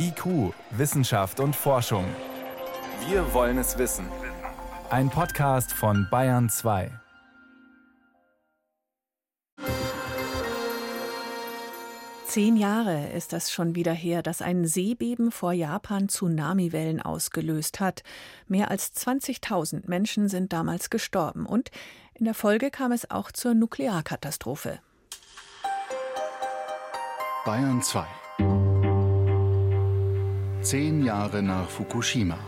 IQ, Wissenschaft und Forschung. Wir wollen es wissen. Ein Podcast von Bayern 2. Zehn Jahre ist das schon wieder her, dass ein Seebeben vor Japan Tsunamiwellen ausgelöst hat. Mehr als 20.000 Menschen sind damals gestorben und in der Folge kam es auch zur Nuklearkatastrophe. Bayern 2 Zehn Jahre nach Fukushima.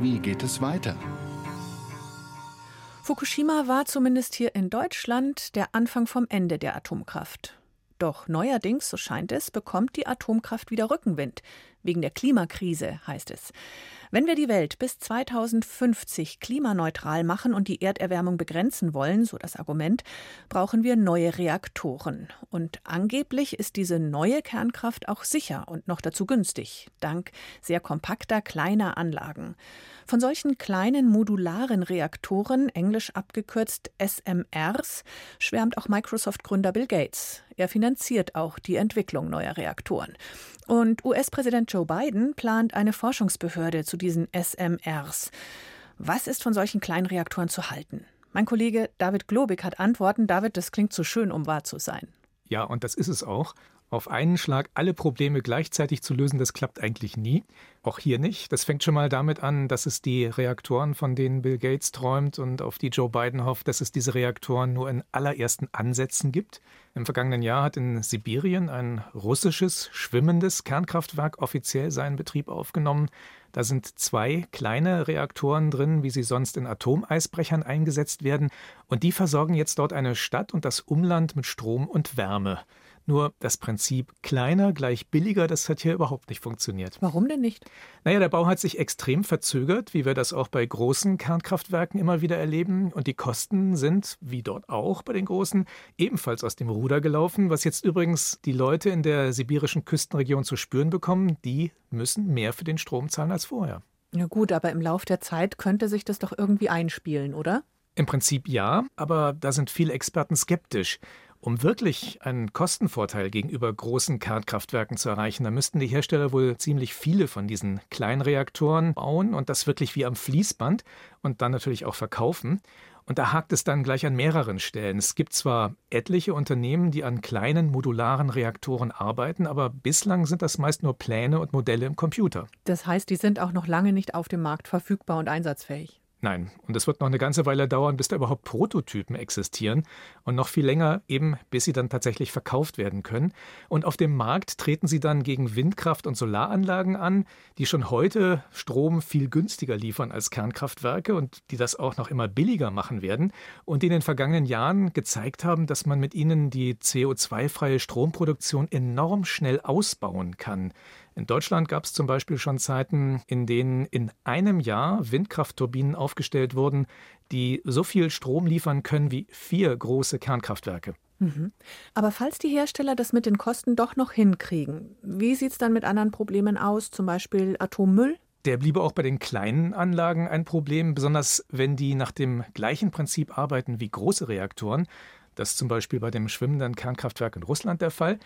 Wie geht es weiter? Fukushima war zumindest hier in Deutschland der Anfang vom Ende der Atomkraft. Doch neuerdings, so scheint es, bekommt die Atomkraft wieder Rückenwind. Wegen der Klimakrise, heißt es. Wenn wir die Welt bis 2050 klimaneutral machen und die Erderwärmung begrenzen wollen, so das Argument, brauchen wir neue Reaktoren. Und angeblich ist diese neue Kernkraft auch sicher und noch dazu günstig, dank sehr kompakter kleiner Anlagen. Von solchen kleinen modularen Reaktoren, englisch abgekürzt SMRs, schwärmt auch Microsoft-Gründer Bill Gates. Er finanziert auch die Entwicklung neuer Reaktoren. Und US-Präsident Joe Biden plant eine Forschungsbehörde zu diesen SMRs. Was ist von solchen kleinen Reaktoren zu halten? Mein Kollege David Globig hat Antworten. David, das klingt zu schön, um wahr zu sein. Ja, und das ist es auch. Auf einen Schlag alle Probleme gleichzeitig zu lösen, das klappt eigentlich nie. Auch hier nicht. Das fängt schon mal damit an, dass es die Reaktoren, von denen Bill Gates träumt und auf die Joe Biden hofft, dass es diese Reaktoren nur in allerersten Ansätzen gibt. Im vergangenen Jahr hat in Sibirien ein russisches schwimmendes Kernkraftwerk offiziell seinen Betrieb aufgenommen. Da sind zwei kleine Reaktoren drin, wie sie sonst in Atomeisbrechern eingesetzt werden, und die versorgen jetzt dort eine Stadt und das Umland mit Strom und Wärme. Nur das Prinzip kleiner gleich billiger, das hat hier überhaupt nicht funktioniert. Warum denn nicht? Naja, der Bau hat sich extrem verzögert, wie wir das auch bei großen Kernkraftwerken immer wieder erleben. Und die Kosten sind, wie dort auch bei den großen, ebenfalls aus dem Ruder gelaufen, was jetzt übrigens die Leute in der sibirischen Küstenregion zu spüren bekommen. Die müssen mehr für den Strom zahlen als vorher. Ja gut, aber im Lauf der Zeit könnte sich das doch irgendwie einspielen, oder? Im Prinzip ja, aber da sind viele Experten skeptisch. Um wirklich einen Kostenvorteil gegenüber großen Kernkraftwerken zu erreichen, da müssten die Hersteller wohl ziemlich viele von diesen Kleinreaktoren bauen und das wirklich wie am Fließband und dann natürlich auch verkaufen. Und da hakt es dann gleich an mehreren Stellen. Es gibt zwar etliche Unternehmen, die an kleinen modularen Reaktoren arbeiten, aber bislang sind das meist nur Pläne und Modelle im Computer. Das heißt, die sind auch noch lange nicht auf dem Markt verfügbar und einsatzfähig. Nein, und es wird noch eine ganze Weile dauern, bis da überhaupt Prototypen existieren und noch viel länger eben, bis sie dann tatsächlich verkauft werden können. Und auf dem Markt treten sie dann gegen Windkraft- und Solaranlagen an, die schon heute Strom viel günstiger liefern als Kernkraftwerke und die das auch noch immer billiger machen werden und die in den vergangenen Jahren gezeigt haben, dass man mit ihnen die CO2-freie Stromproduktion enorm schnell ausbauen kann. In Deutschland gab es zum Beispiel schon Zeiten, in denen in einem Jahr Windkraftturbinen aufgestellt wurden, die so viel Strom liefern können wie vier große Kernkraftwerke. Mhm. Aber falls die Hersteller das mit den Kosten doch noch hinkriegen, wie sieht es dann mit anderen Problemen aus, zum Beispiel Atommüll? Der bliebe auch bei den kleinen Anlagen ein Problem, besonders wenn die nach dem gleichen Prinzip arbeiten wie große Reaktoren. Das ist zum Beispiel bei dem schwimmenden Kernkraftwerk in Russland der Fall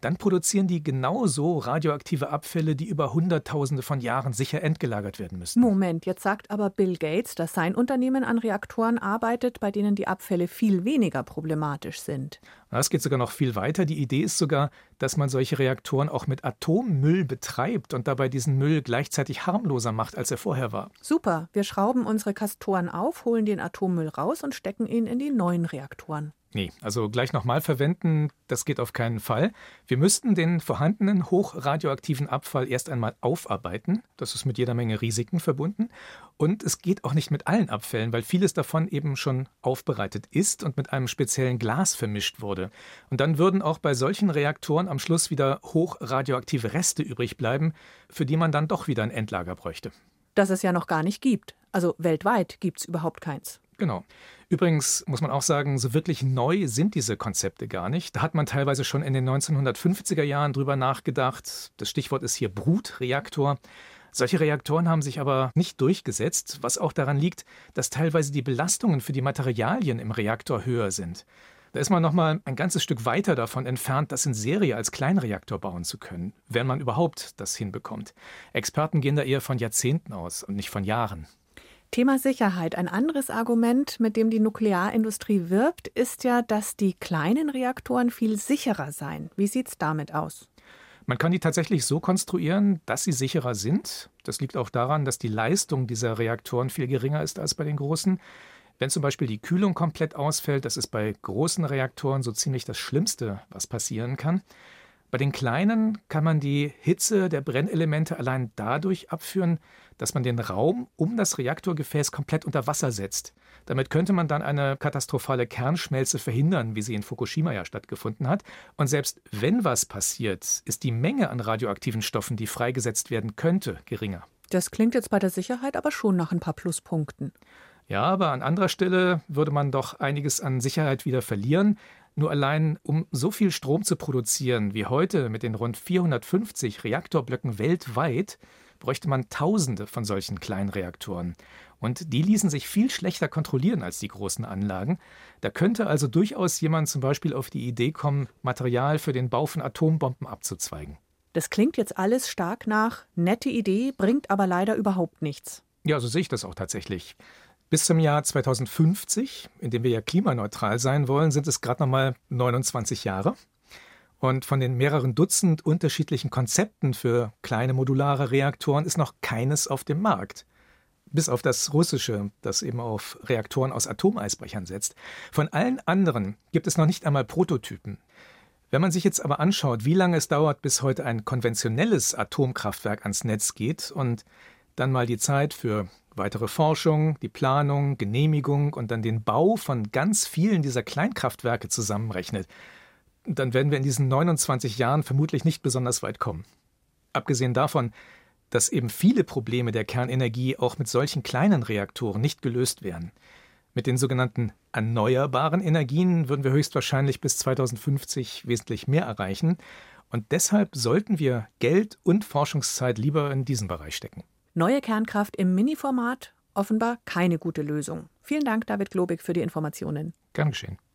dann produzieren die genauso radioaktive Abfälle, die über Hunderttausende von Jahren sicher entgelagert werden müssen. Moment, jetzt sagt aber Bill Gates, dass sein Unternehmen an Reaktoren arbeitet, bei denen die Abfälle viel weniger problematisch sind. Es geht sogar noch viel weiter. Die Idee ist sogar, dass man solche Reaktoren auch mit Atommüll betreibt und dabei diesen Müll gleichzeitig harmloser macht, als er vorher war. Super, wir schrauben unsere Kastoren auf, holen den Atommüll raus und stecken ihn in die neuen Reaktoren. Nee, also gleich nochmal verwenden, das geht auf keinen Fall. Wir müssten den vorhandenen hochradioaktiven Abfall erst einmal aufarbeiten. Das ist mit jeder Menge Risiken verbunden. Und es geht auch nicht mit allen Abfällen, weil vieles davon eben schon aufbereitet ist und mit einem speziellen Glas vermischt wurde. Und dann würden auch bei solchen Reaktoren am Schluss wieder hochradioaktive Reste übrig bleiben, für die man dann doch wieder ein Endlager bräuchte. Das es ja noch gar nicht gibt. Also weltweit gibt es überhaupt keins. Genau. Übrigens muss man auch sagen, so wirklich neu sind diese Konzepte gar nicht. Da hat man teilweise schon in den 1950er Jahren drüber nachgedacht. Das Stichwort ist hier Brutreaktor. Solche Reaktoren haben sich aber nicht durchgesetzt, was auch daran liegt, dass teilweise die Belastungen für die Materialien im Reaktor höher sind. Da ist man noch mal ein ganzes Stück weiter davon entfernt, das in Serie als Kleinreaktor bauen zu können, wenn man überhaupt das hinbekommt. Experten gehen da eher von Jahrzehnten aus und nicht von Jahren. Thema Sicherheit. Ein anderes Argument, mit dem die Nuklearindustrie wirbt, ist ja, dass die kleinen Reaktoren viel sicherer seien. Wie sieht es damit aus? Man kann die tatsächlich so konstruieren, dass sie sicherer sind. Das liegt auch daran, dass die Leistung dieser Reaktoren viel geringer ist als bei den großen. Wenn zum Beispiel die Kühlung komplett ausfällt, das ist bei großen Reaktoren so ziemlich das Schlimmste, was passieren kann. Bei den kleinen kann man die Hitze der Brennelemente allein dadurch abführen, dass man den Raum um das Reaktorgefäß komplett unter Wasser setzt. Damit könnte man dann eine katastrophale Kernschmelze verhindern, wie sie in Fukushima ja stattgefunden hat. Und selbst wenn was passiert, ist die Menge an radioaktiven Stoffen, die freigesetzt werden könnte, geringer. Das klingt jetzt bei der Sicherheit aber schon nach ein paar Pluspunkten. Ja, aber an anderer Stelle würde man doch einiges an Sicherheit wieder verlieren. Nur allein, um so viel Strom zu produzieren wie heute mit den rund 450 Reaktorblöcken weltweit, bräuchte man Tausende von solchen kleinen Reaktoren. Und die ließen sich viel schlechter kontrollieren als die großen Anlagen. Da könnte also durchaus jemand zum Beispiel auf die Idee kommen, Material für den Bau von Atombomben abzuzweigen. Das klingt jetzt alles stark nach nette Idee, bringt aber leider überhaupt nichts. Ja, so sehe ich das auch tatsächlich. Bis zum Jahr 2050, in dem wir ja klimaneutral sein wollen, sind es gerade noch mal 29 Jahre. Und von den mehreren Dutzend unterschiedlichen Konzepten für kleine modulare Reaktoren ist noch keines auf dem Markt. Bis auf das russische, das eben auf Reaktoren aus Atomeisbrechern setzt. Von allen anderen gibt es noch nicht einmal Prototypen. Wenn man sich jetzt aber anschaut, wie lange es dauert, bis heute ein konventionelles Atomkraftwerk ans Netz geht und dann mal die Zeit für weitere Forschung, die Planung, Genehmigung und dann den Bau von ganz vielen dieser Kleinkraftwerke zusammenrechnet, dann werden wir in diesen 29 Jahren vermutlich nicht besonders weit kommen. Abgesehen davon, dass eben viele Probleme der Kernenergie auch mit solchen kleinen Reaktoren nicht gelöst werden. Mit den sogenannten erneuerbaren Energien würden wir höchstwahrscheinlich bis 2050 wesentlich mehr erreichen. Und deshalb sollten wir Geld und Forschungszeit lieber in diesen Bereich stecken. Neue Kernkraft im Mini-Format offenbar keine gute Lösung. Vielen Dank, David Globig, für die Informationen. Gern geschehen.